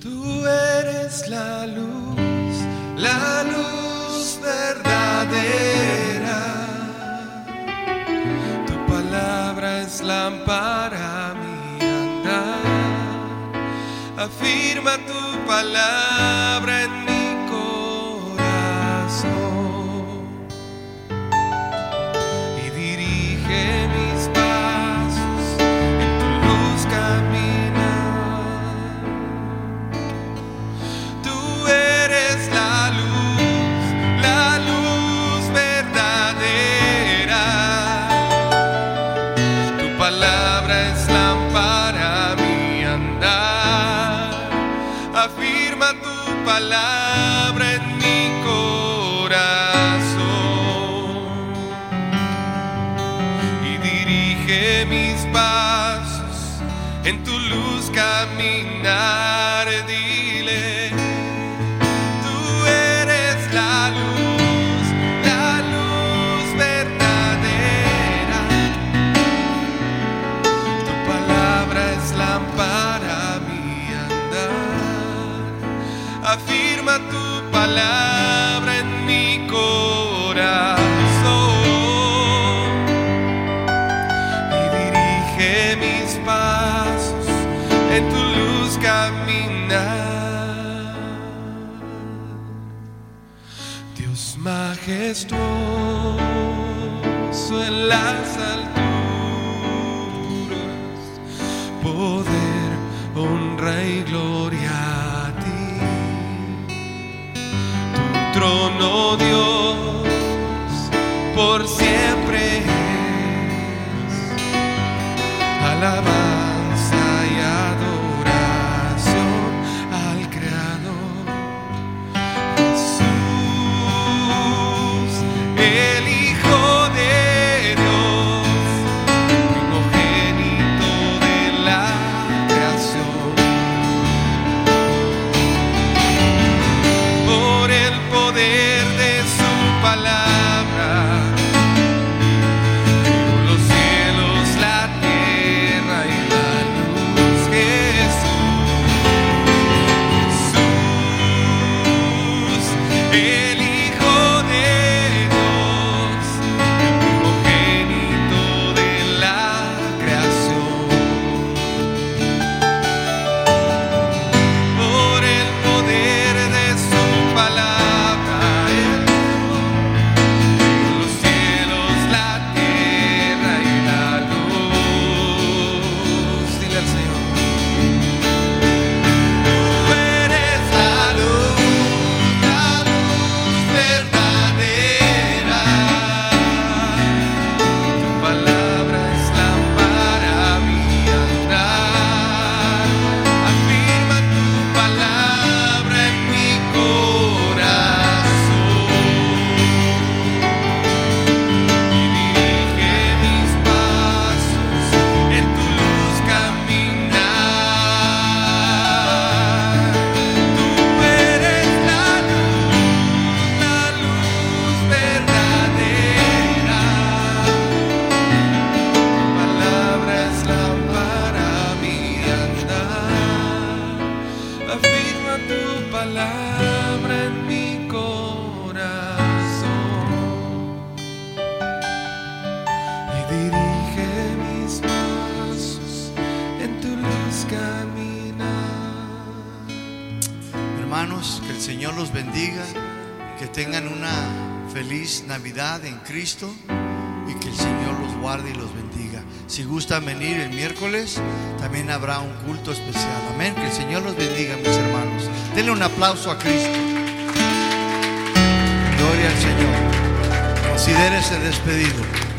Tú eres la luz, la luz verdadera. Tu palabra es lámpara mi andar. Afirma tu palabra en mi palabra en mi corazón y dirige mis pasos en tu luz caminar. Dile, en tu luz caminar. Dios majestuoso en las alturas, poder, honra y gloria a ti. Tu trono, Dios, por siempre es alabanza palabra en mi corazón y dirige mis pasos en tu luz caminar. Hermanos, que el Señor los bendiga, que tengan una feliz Navidad en Cristo y que el Señor los guarde y los bendiga. Si gustan venir el miércoles, también habrá un culto especial. Amén. Que el Señor los bendiga, mis hermanos. Denle un aplauso a Cristo. Gloria al Señor. Considérese despedido.